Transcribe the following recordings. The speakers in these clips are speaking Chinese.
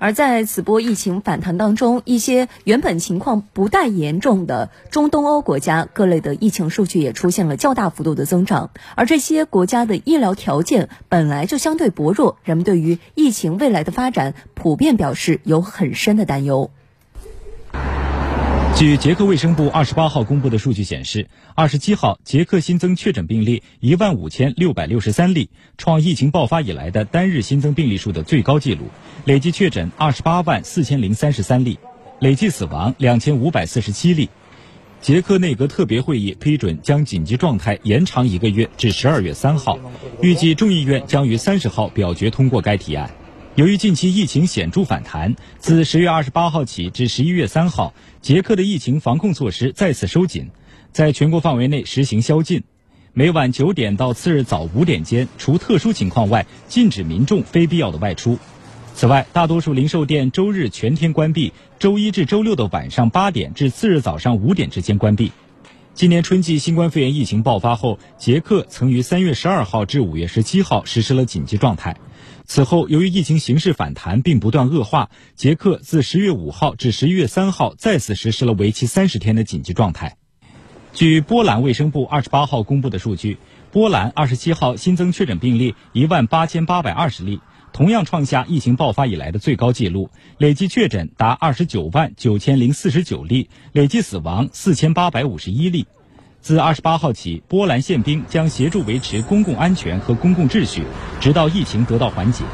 而在此波疫情反弹当中，一些原本情况不太严重的中东欧国家各类的疫情数据也出现了较大幅度的增长，而这些国家的医疗条件本来就相对薄弱，人们对于疫情未来的发展普遍表示有很深的担忧。据捷克卫生部二十八号公布的数据显示，二十七号捷克新增确诊病例一万五千六百六十三例，创疫情爆发以来的单日新增病例数的最高纪录，累计确诊二十八万四千零三十三例，累计死亡两千五百四十七例。捷克内阁特别会议批准将紧急状态延长一个月至十二月三号，预计众议院将于三十号表决通过该提案。由于近期疫情显著反弹，自十月二十八号起至十一月三号，捷克的疫情防控措施再次收紧，在全国范围内实行宵禁，每晚九点到次日早五点间，除特殊情况外，禁止民众非必要的外出。此外，大多数零售店周日全天关闭，周一至周六的晚上八点至次日早上五点之间关闭。今年春季新冠肺炎疫情爆发后，捷克曾于三月十二号至五月十七号实施了紧急状态。此后，由于疫情形势反弹并不断恶化，捷克自十月五号至十一月三号再次实施了为期三十天的紧急状态。据波兰卫生部二十八号公布的数据，波兰二十七号新增确诊病例一万八千八百二十例，同样创下疫情爆发以来的最高纪录，累计确诊达二十九万九千零四十九例，累计死亡四千八百五十一例。自二十八号起，波兰宪兵将协助维持公共安全和公共秩序，直到疫情得到缓解。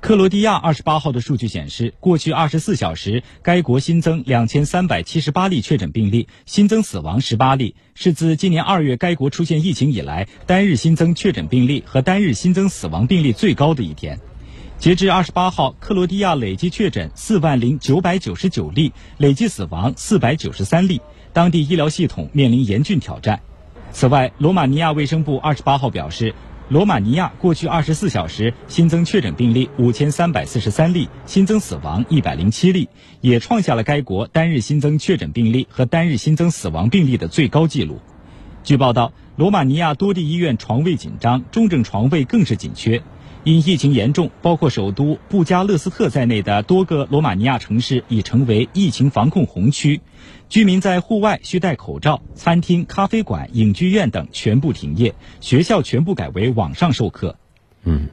克罗地亚二十八号的数据显示，过去二十四小时，该国新增两千三百七十八例确诊病例，新增死亡十八例，是自今年二月该国出现疫情以来单日新增确诊病例和单日新增死亡病例最高的一天。截至二十八号，克罗地亚累计确诊四万零九百九十九例，累计死亡四百九十三例。当地医疗系统面临严峻挑战。此外，罗马尼亚卫生部二十八号表示，罗马尼亚过去二十四小时新增确诊病例五千三百四十三例，新增死亡一百零七例，也创下了该国单日新增确诊病例和单日新增死亡病例的最高纪录。据报道，罗马尼亚多地医院床位紧张，重症床位更是紧缺。因疫情严重，包括首都布加勒斯特在内的多个罗马尼亚城市已成为疫情防控红区，居民在户外需戴口罩，餐厅、咖啡馆、影剧院等全部停业，学校全部改为网上授课。嗯。